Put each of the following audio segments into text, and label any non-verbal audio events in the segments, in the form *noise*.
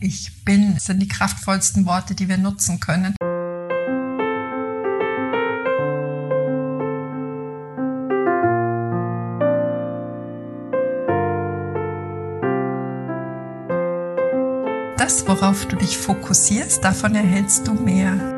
Ich bin sind die kraftvollsten Worte, die wir nutzen können. Das, worauf du dich fokussierst, davon erhältst du mehr.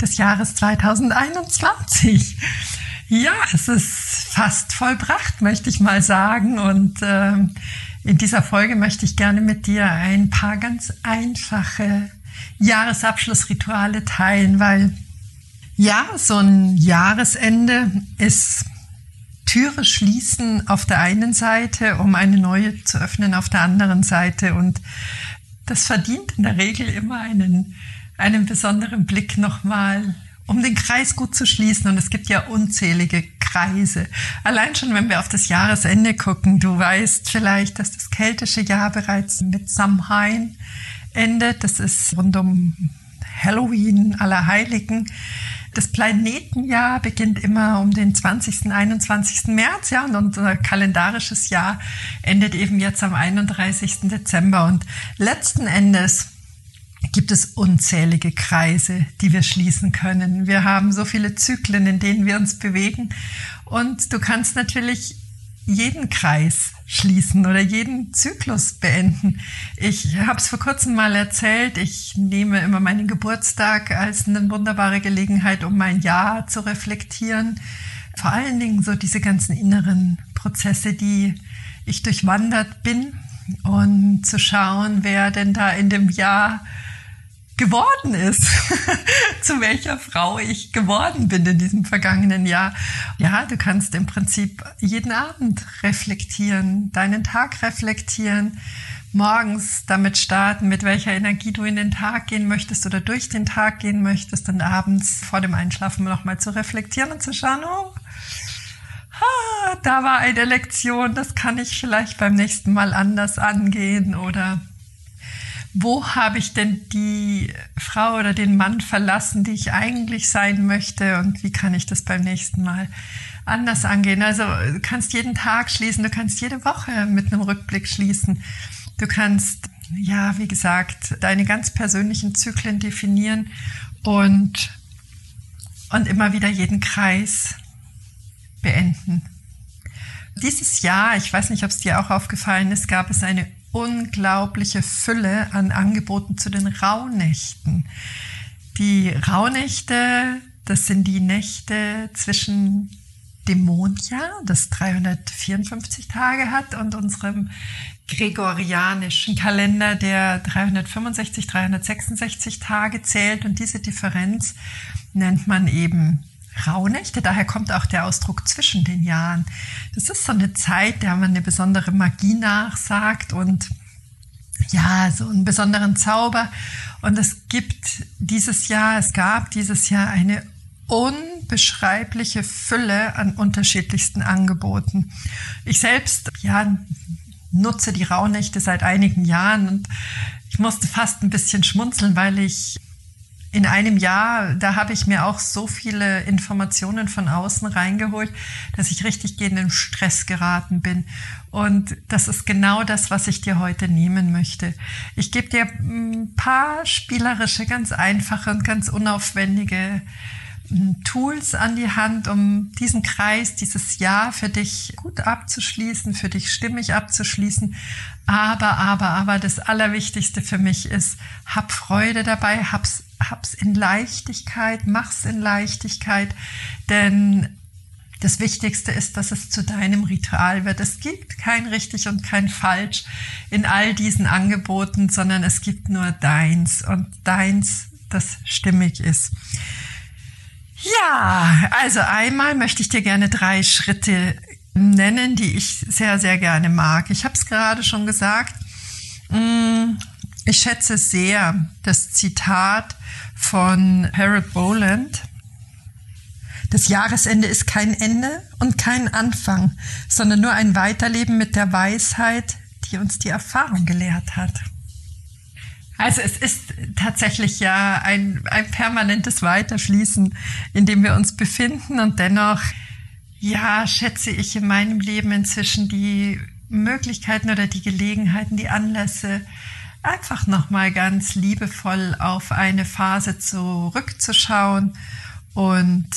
des Jahres 2021. Ja, es ist fast vollbracht, möchte ich mal sagen. Und ähm, in dieser Folge möchte ich gerne mit dir ein paar ganz einfache Jahresabschlussrituale teilen, weil ja, so ein Jahresende ist Türe schließen auf der einen Seite, um eine neue zu öffnen auf der anderen Seite. Und das verdient in der Regel immer einen einen besonderen Blick nochmal, um den Kreis gut zu schließen. Und es gibt ja unzählige Kreise. Allein schon, wenn wir auf das Jahresende gucken, du weißt vielleicht, dass das keltische Jahr bereits mit Samhain endet. Das ist rund um Halloween, Allerheiligen. Das Planetenjahr beginnt immer um den 20., 21. März, ja, und unser kalendarisches Jahr endet eben jetzt am 31. Dezember. Und letzten Endes gibt es unzählige Kreise, die wir schließen können. Wir haben so viele Zyklen, in denen wir uns bewegen. Und du kannst natürlich jeden Kreis schließen oder jeden Zyklus beenden. Ich habe es vor kurzem mal erzählt, ich nehme immer meinen Geburtstag als eine wunderbare Gelegenheit, um mein Jahr zu reflektieren. Vor allen Dingen so diese ganzen inneren Prozesse, die ich durchwandert bin und zu schauen, wer denn da in dem Jahr geworden ist, *laughs* zu welcher Frau ich geworden bin in diesem vergangenen Jahr. Ja, du kannst im Prinzip jeden Abend reflektieren, deinen Tag reflektieren, morgens damit starten, mit welcher Energie du in den Tag gehen möchtest oder durch den Tag gehen möchtest und abends vor dem Einschlafen nochmal zu reflektieren und zu schauen, oh, da war eine Lektion, das kann ich vielleicht beim nächsten Mal anders angehen oder wo habe ich denn die Frau oder den Mann verlassen, die ich eigentlich sein möchte und wie kann ich das beim nächsten Mal anders angehen. Also du kannst jeden Tag schließen, du kannst jede Woche mit einem Rückblick schließen. Du kannst, ja, wie gesagt, deine ganz persönlichen Zyklen definieren und, und immer wieder jeden Kreis beenden. Dieses Jahr, ich weiß nicht, ob es dir auch aufgefallen ist, gab es eine unglaubliche Fülle an Angeboten zu den Rauhnächten. Die Rauhnächte, das sind die Nächte zwischen dem Mondjahr, das 354 Tage hat, und unserem gregorianischen Kalender, der 365, 366 Tage zählt. Und diese Differenz nennt man eben Rauhnächte, daher kommt auch der Ausdruck zwischen den Jahren. Das ist so eine Zeit, der man eine besondere Magie nachsagt und ja, so einen besonderen Zauber. Und es gibt dieses Jahr, es gab dieses Jahr eine unbeschreibliche Fülle an unterschiedlichsten Angeboten. Ich selbst, ja, nutze die Rauhnächte seit einigen Jahren und ich musste fast ein bisschen schmunzeln, weil ich in einem Jahr, da habe ich mir auch so viele Informationen von außen reingeholt, dass ich richtig gegen den Stress geraten bin. Und das ist genau das, was ich dir heute nehmen möchte. Ich gebe dir ein paar spielerische, ganz einfache und ganz unaufwendige Tools an die Hand, um diesen Kreis, dieses Jahr für dich gut abzuschließen, für dich stimmig abzuschließen. Aber, aber, aber das Allerwichtigste für mich ist, hab Freude dabei, hab's, hab's in Leichtigkeit, mach's in Leichtigkeit, denn das Wichtigste ist, dass es zu deinem Ritual wird. Es gibt kein richtig und kein falsch in all diesen Angeboten, sondern es gibt nur deins und deins, das stimmig ist. Ja, also einmal möchte ich dir gerne drei Schritte nennen, die ich sehr, sehr gerne mag. Ich habe es gerade schon gesagt. Mm, ich schätze sehr das Zitat von Harold Boland. Das Jahresende ist kein Ende und kein Anfang, sondern nur ein Weiterleben mit der Weisheit, die uns die Erfahrung gelehrt hat. Also es ist tatsächlich ja ein, ein permanentes Weiterfließen, in dem wir uns befinden und dennoch, ja, schätze ich in meinem Leben inzwischen die Möglichkeiten oder die Gelegenheiten, die Anlässe, einfach nochmal ganz liebevoll auf eine Phase zurückzuschauen und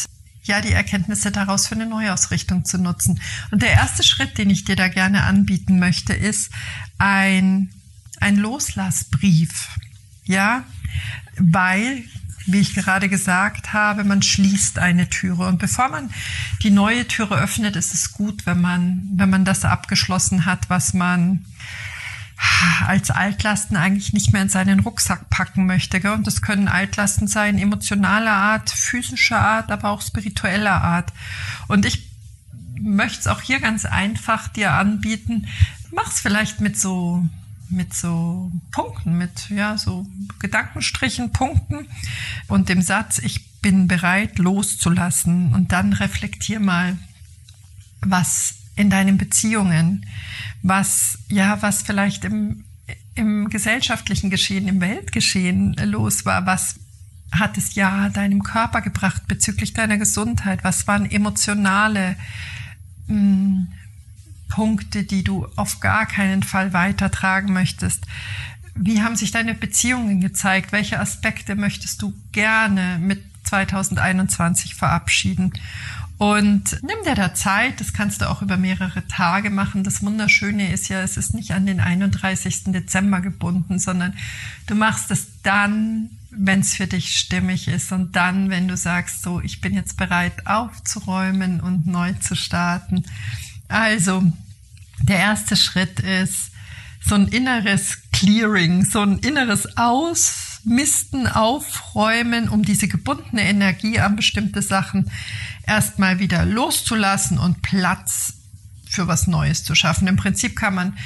ja, die Erkenntnisse daraus für eine Neuausrichtung zu nutzen. Und der erste Schritt, den ich dir da gerne anbieten möchte, ist ein, ein Loslassbrief. Ja, weil, wie ich gerade gesagt habe, man schließt eine Türe. Und bevor man die neue Türe öffnet, ist es gut, wenn man, wenn man das abgeschlossen hat, was man als Altlasten eigentlich nicht mehr in seinen Rucksack packen möchte. Gell? Und das können Altlasten sein, emotionaler Art, physischer Art, aber auch spiritueller Art. Und ich möchte es auch hier ganz einfach dir anbieten. Mach's vielleicht mit so mit so Punkten, mit ja so Gedankenstrichen, Punkten und dem Satz: Ich bin bereit loszulassen. Und dann reflektier mal, was in deinen Beziehungen, was, ja, was vielleicht im, im gesellschaftlichen Geschehen, im Weltgeschehen los war, was hat es ja deinem Körper gebracht bezüglich deiner Gesundheit, was waren emotionale mh, hm, Punkte, die du auf gar keinen Fall weitertragen möchtest. Wie haben sich deine Beziehungen gezeigt? Welche Aspekte möchtest du gerne mit 2021 verabschieden? Und nimm dir da Zeit, das kannst du auch über mehrere Tage machen. Das Wunderschöne ist ja, es ist nicht an den 31. Dezember gebunden, sondern du machst es dann, wenn es für dich stimmig ist und dann, wenn du sagst, so, ich bin jetzt bereit aufzuräumen und neu zu starten. Also, der erste Schritt ist so ein inneres Clearing, so ein inneres Ausmisten, Aufräumen, um diese gebundene Energie an bestimmte Sachen erstmal wieder loszulassen und Platz für was Neues zu schaffen. Im Prinzip kann man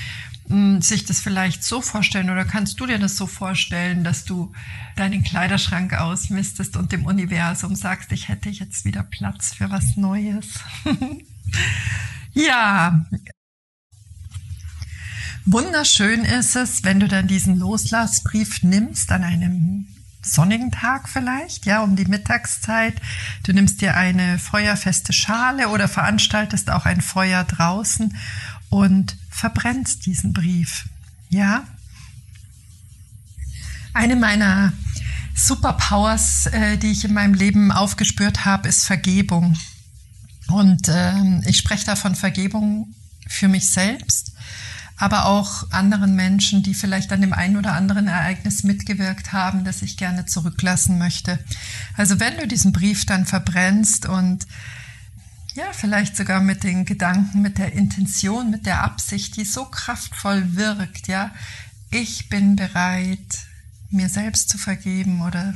hm, sich das vielleicht so vorstellen oder kannst du dir das so vorstellen, dass du deinen Kleiderschrank ausmistest und dem Universum sagst, ich hätte jetzt wieder Platz für was Neues. *laughs* ja. Wunderschön ist es, wenn du dann diesen Loslassbrief nimmst an einem sonnigen Tag vielleicht, ja, um die Mittagszeit. Du nimmst dir eine feuerfeste Schale oder veranstaltest auch ein Feuer draußen und verbrennst diesen Brief, ja. Eine meiner Superpowers, äh, die ich in meinem Leben aufgespürt habe, ist Vergebung. Und äh, ich spreche da von Vergebung für mich selbst, aber auch anderen Menschen, die vielleicht an dem einen oder anderen Ereignis mitgewirkt haben, das ich gerne zurücklassen möchte. Also wenn du diesen Brief dann verbrennst und ja, vielleicht sogar mit den Gedanken, mit der Intention, mit der Absicht, die so kraftvoll wirkt, ja, ich bin bereit, mir selbst zu vergeben oder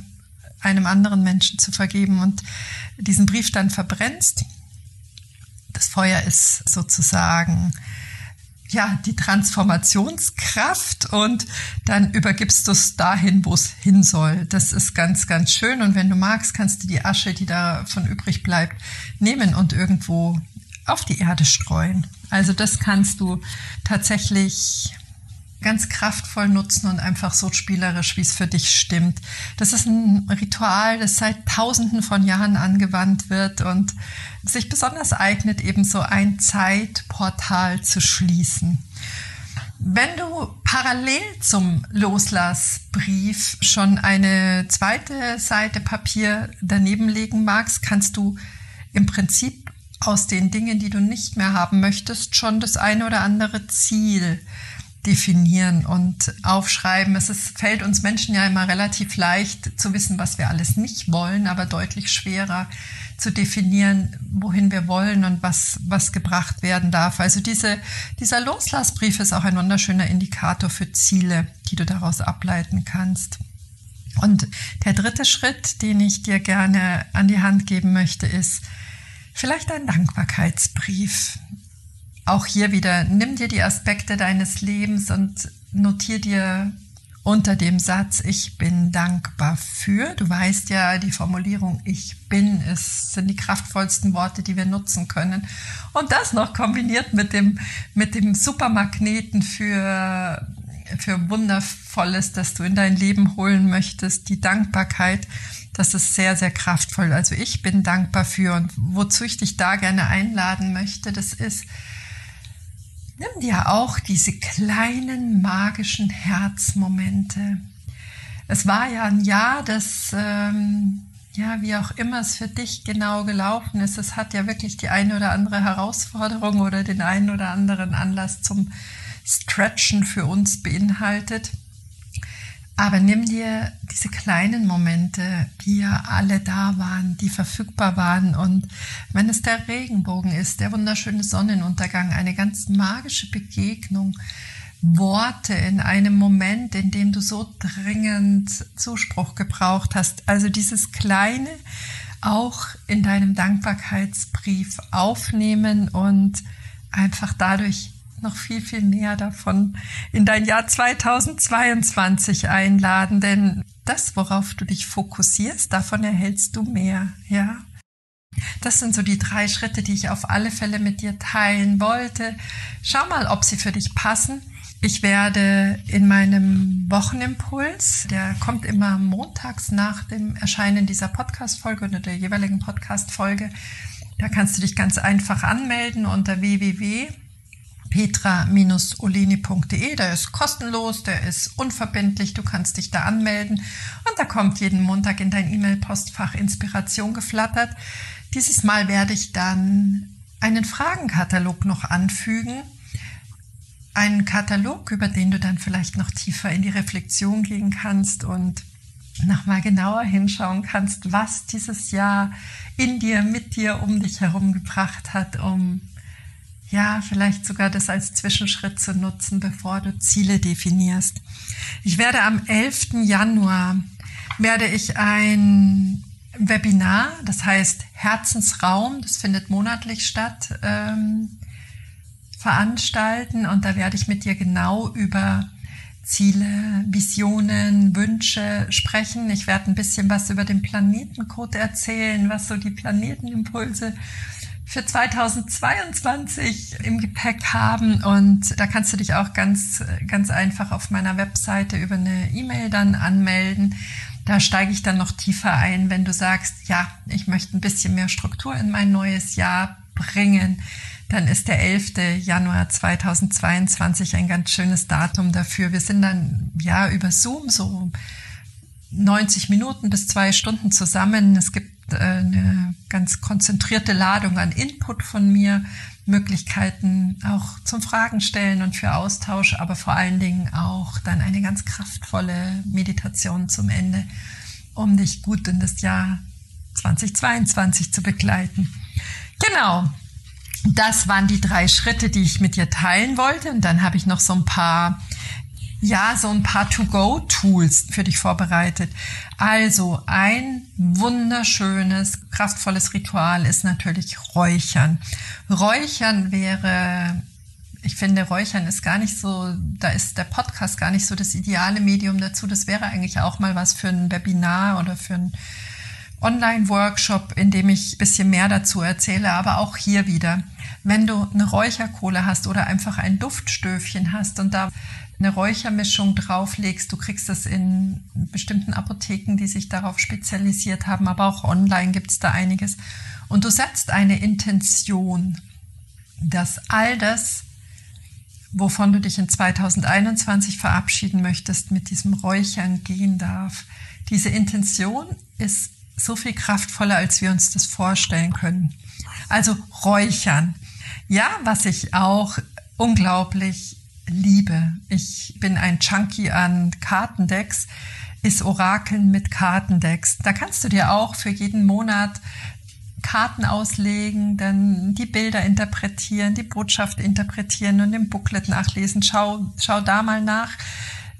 einem anderen Menschen zu vergeben und diesen Brief dann verbrennst. Das Feuer ist sozusagen ja, die Transformationskraft und dann übergibst du es dahin, wo es hin soll. Das ist ganz, ganz schön. Und wenn du magst, kannst du die Asche, die davon übrig bleibt, nehmen und irgendwo auf die Erde streuen. Also das kannst du tatsächlich ganz kraftvoll nutzen und einfach so spielerisch, wie es für dich stimmt. Das ist ein Ritual, das seit Tausenden von Jahren angewandt wird und sich besonders eignet, eben so ein Zeitportal zu schließen. Wenn du parallel zum Loslassbrief schon eine zweite Seite Papier daneben legen magst, kannst du im Prinzip aus den Dingen, die du nicht mehr haben möchtest, schon das eine oder andere Ziel definieren und aufschreiben. Es ist, fällt uns Menschen ja immer relativ leicht zu wissen, was wir alles nicht wollen, aber deutlich schwerer zu definieren, wohin wir wollen und was, was gebracht werden darf. Also diese, dieser Loslassbrief ist auch ein wunderschöner Indikator für Ziele, die du daraus ableiten kannst. Und der dritte Schritt, den ich dir gerne an die Hand geben möchte, ist vielleicht ein Dankbarkeitsbrief. Auch hier wieder, nimm dir die Aspekte deines Lebens und notier dir unter dem Satz, ich bin dankbar für. Du weißt ja, die Formulierung ich bin ist, sind die kraftvollsten Worte, die wir nutzen können. Und das noch kombiniert mit dem, mit dem Supermagneten für, für Wundervolles, das du in dein Leben holen möchtest, die Dankbarkeit. Das ist sehr, sehr kraftvoll. Also ich bin dankbar für und wozu ich dich da gerne einladen möchte, das ist, Nimm dir auch diese kleinen magischen Herzmomente. Es war ja ein Jahr, das, ähm, ja, wie auch immer es für dich genau gelaufen ist, es hat ja wirklich die eine oder andere Herausforderung oder den einen oder anderen Anlass zum Stretchen für uns beinhaltet. Aber nimm dir diese kleinen Momente, die ja alle da waren, die verfügbar waren. Und wenn es der Regenbogen ist, der wunderschöne Sonnenuntergang, eine ganz magische Begegnung, Worte in einem Moment, in dem du so dringend Zuspruch gebraucht hast. Also dieses kleine auch in deinem Dankbarkeitsbrief aufnehmen und einfach dadurch noch viel, viel mehr davon in dein Jahr 2022 einladen, denn das, worauf du dich fokussierst, davon erhältst du mehr, ja. Das sind so die drei Schritte, die ich auf alle Fälle mit dir teilen wollte. Schau mal, ob sie für dich passen. Ich werde in meinem Wochenimpuls, der kommt immer montags nach dem Erscheinen dieser Podcast-Folge oder der jeweiligen Podcast-Folge, da kannst du dich ganz einfach anmelden unter www petra-oleni.de. Der ist kostenlos, der ist unverbindlich, du kannst dich da anmelden und da kommt jeden Montag in dein E-Mail-Postfach Inspiration geflattert. Dieses Mal werde ich dann einen Fragenkatalog noch anfügen. Einen Katalog, über den du dann vielleicht noch tiefer in die Reflexion gehen kannst und nochmal genauer hinschauen kannst, was dieses Jahr in dir, mit dir, um dich herum gebracht hat, um ja, vielleicht sogar das als Zwischenschritt zu nutzen, bevor du Ziele definierst. Ich werde am 11. Januar werde ich ein Webinar, das heißt Herzensraum, das findet monatlich statt, ähm, veranstalten und da werde ich mit dir genau über Ziele, Visionen, Wünsche sprechen. Ich werde ein bisschen was über den Planetencode erzählen, was so die Planetenimpulse für 2022 im Gepäck haben und da kannst du dich auch ganz, ganz einfach auf meiner Webseite über eine E-Mail dann anmelden. Da steige ich dann noch tiefer ein, wenn du sagst, ja, ich möchte ein bisschen mehr Struktur in mein neues Jahr bringen. Dann ist der 11. Januar 2022 ein ganz schönes Datum dafür. Wir sind dann ja über Zoom so 90 Minuten bis zwei Stunden zusammen. Es gibt äh, eine ganz konzentrierte Ladung an Input von mir, Möglichkeiten auch zum Fragen stellen und für Austausch, aber vor allen Dingen auch dann eine ganz kraftvolle Meditation zum Ende, um dich gut in das Jahr 2022 zu begleiten. Genau. Das waren die drei Schritte, die ich mit dir teilen wollte. Und dann habe ich noch so ein paar ja, so ein paar To-Go-Tools für dich vorbereitet. Also ein wunderschönes, kraftvolles Ritual ist natürlich Räuchern. Räuchern wäre, ich finde, Räuchern ist gar nicht so, da ist der Podcast gar nicht so das ideale Medium dazu. Das wäre eigentlich auch mal was für ein Webinar oder für ein Online-Workshop, in dem ich bisschen mehr dazu erzähle, aber auch hier wieder. Wenn du eine Räucherkohle hast oder einfach ein Duftstöfchen hast und da eine Räuchermischung drauflegst. Du kriegst das in bestimmten Apotheken, die sich darauf spezialisiert haben, aber auch online gibt es da einiges. Und du setzt eine Intention, dass all das, wovon du dich in 2021 verabschieden möchtest, mit diesem Räuchern gehen darf. Diese Intention ist so viel kraftvoller, als wir uns das vorstellen können. Also räuchern. Ja, was ich auch unglaublich liebe. Ich bin ein Junkie an Kartendecks, ist Orakeln mit Kartendecks. Da kannst du dir auch für jeden Monat Karten auslegen, dann die Bilder interpretieren, die Botschaft interpretieren und im Booklet nachlesen. Schau, schau da mal nach.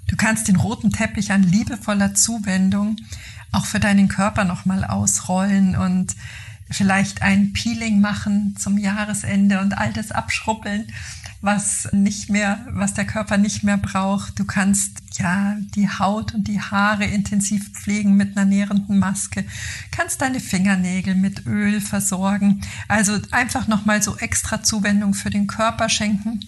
Du kannst den roten Teppich an liebevoller Zuwendung auch für deinen Körper nochmal ausrollen und vielleicht ein Peeling machen zum Jahresende und all das abschrubbeln, was nicht mehr, was der Körper nicht mehr braucht. Du kannst ja die Haut und die Haare intensiv pflegen mit einer nährenden Maske, kannst deine Fingernägel mit Öl versorgen. Also einfach nochmal so extra Zuwendung für den Körper schenken.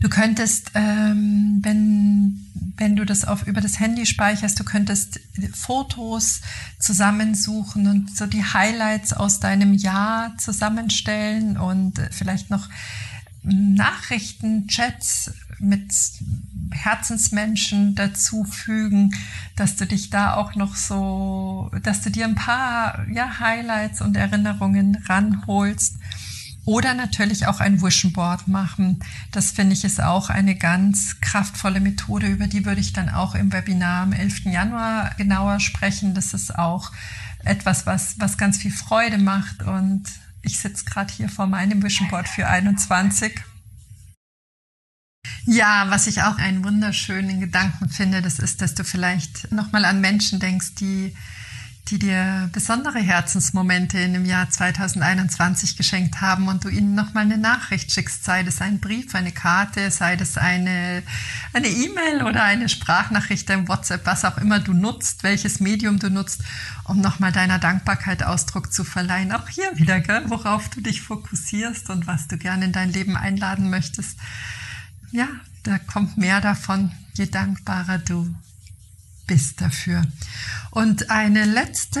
Du könntest, ähm, wenn, wenn du das auf, über das Handy speicherst, du könntest Fotos zusammensuchen und so die Highlights aus deinem Jahr zusammenstellen und vielleicht noch Nachrichten, Chats mit Herzensmenschen dazu fügen, dass du dich da auch noch so, dass du dir ein paar ja, Highlights und Erinnerungen ranholst oder natürlich auch ein Vision Board machen. Das finde ich ist auch eine ganz kraftvolle Methode, über die würde ich dann auch im Webinar am 11. Januar genauer sprechen. Das ist auch etwas, was, was ganz viel Freude macht. Und ich sitze gerade hier vor meinem Vision Board für 21. Ja, was ich auch einen wunderschönen Gedanken finde, das ist, dass du vielleicht nochmal an Menschen denkst, die die dir besondere Herzensmomente in dem Jahr 2021 geschenkt haben und du ihnen nochmal eine Nachricht schickst, sei das ein Brief, eine Karte, sei das eine eine E-Mail oder eine Sprachnachricht im WhatsApp, was auch immer du nutzt, welches Medium du nutzt, um nochmal deiner Dankbarkeit Ausdruck zu verleihen. Auch hier wieder, gell, worauf du dich fokussierst und was du gerne in dein Leben einladen möchtest. Ja, da kommt mehr davon, je dankbarer du bist dafür. Und eine letzte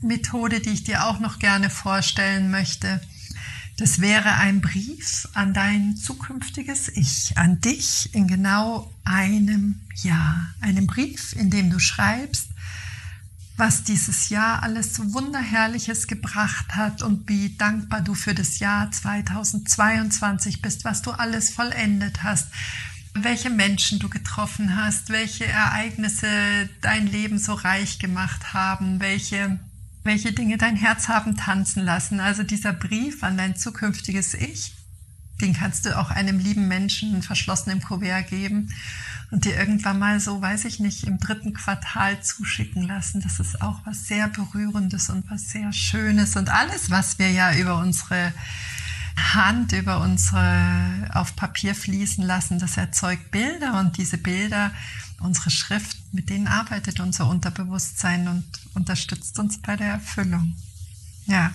Methode, die ich dir auch noch gerne vorstellen möchte, das wäre ein Brief an dein zukünftiges Ich, an dich in genau einem Jahr. Einen Brief, in dem du schreibst, was dieses Jahr alles so Wunderherrliches gebracht hat und wie dankbar du für das Jahr 2022 bist, was du alles vollendet hast, welche Menschen du getroffen hast, welche Ereignisse dein Leben so reich gemacht haben, welche, welche Dinge dein Herz haben tanzen lassen. Also dieser Brief an dein zukünftiges Ich, den kannst du auch einem lieben Menschen verschlossen im Kuvert geben und dir irgendwann mal so, weiß ich nicht, im dritten Quartal zuschicken lassen. Das ist auch was sehr Berührendes und was sehr Schönes und alles, was wir ja über unsere Hand über unsere auf Papier fließen lassen, das erzeugt Bilder und diese Bilder, unsere Schrift, mit denen arbeitet unser Unterbewusstsein und unterstützt uns bei der Erfüllung. Ja.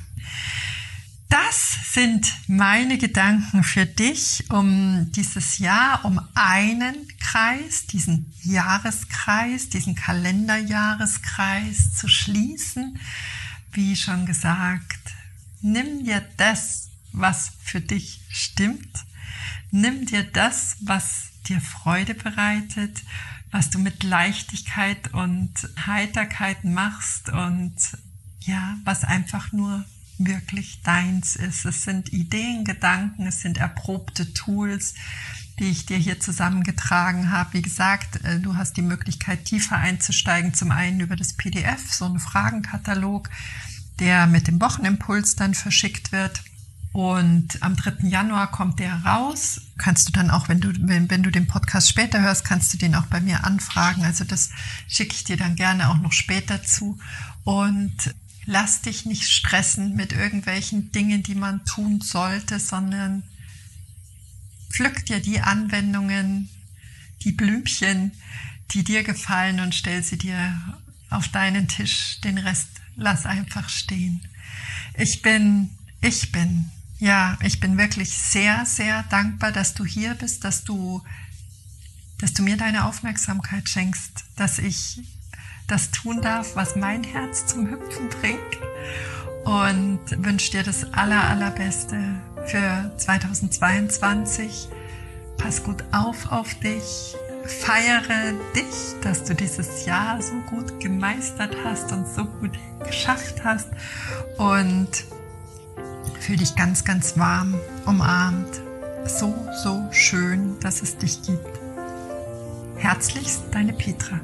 Das sind meine Gedanken für dich, um dieses Jahr, um einen Kreis, diesen Jahreskreis, diesen Kalenderjahreskreis zu schließen. Wie schon gesagt, nimm dir das, was für dich stimmt. Nimm dir das, was dir Freude bereitet, was du mit Leichtigkeit und Heiterkeit machst und ja, was einfach nur wirklich deins ist. Es sind Ideen, Gedanken, es sind erprobte Tools, die ich dir hier zusammengetragen habe. Wie gesagt, äh, du hast die Möglichkeit, tiefer einzusteigen. Zum einen über das PDF, so einen Fragenkatalog, der mit dem Wochenimpuls dann verschickt wird. Und am 3. Januar kommt der raus. Kannst du dann auch, wenn du, wenn, wenn du den Podcast später hörst, kannst du den auch bei mir anfragen. Also das schicke ich dir dann gerne auch noch später zu. Und lass dich nicht stressen mit irgendwelchen Dingen, die man tun sollte, sondern pflück dir die Anwendungen, die Blümchen, die dir gefallen und stell sie dir auf deinen Tisch. Den Rest lass einfach stehen. Ich bin, ich bin ja, ich bin wirklich sehr, sehr dankbar, dass du hier bist, dass du, dass du mir deine Aufmerksamkeit schenkst, dass ich das tun darf, was mein Herz zum Hüpfen bringt und wünsche dir das aller, allerbeste für 2022. Pass gut auf auf dich. Feiere dich, dass du dieses Jahr so gut gemeistert hast und so gut geschafft hast. Und fühle dich ganz, ganz warm, umarmt. So, so schön, dass es dich gibt. Herzlichst, deine Petra.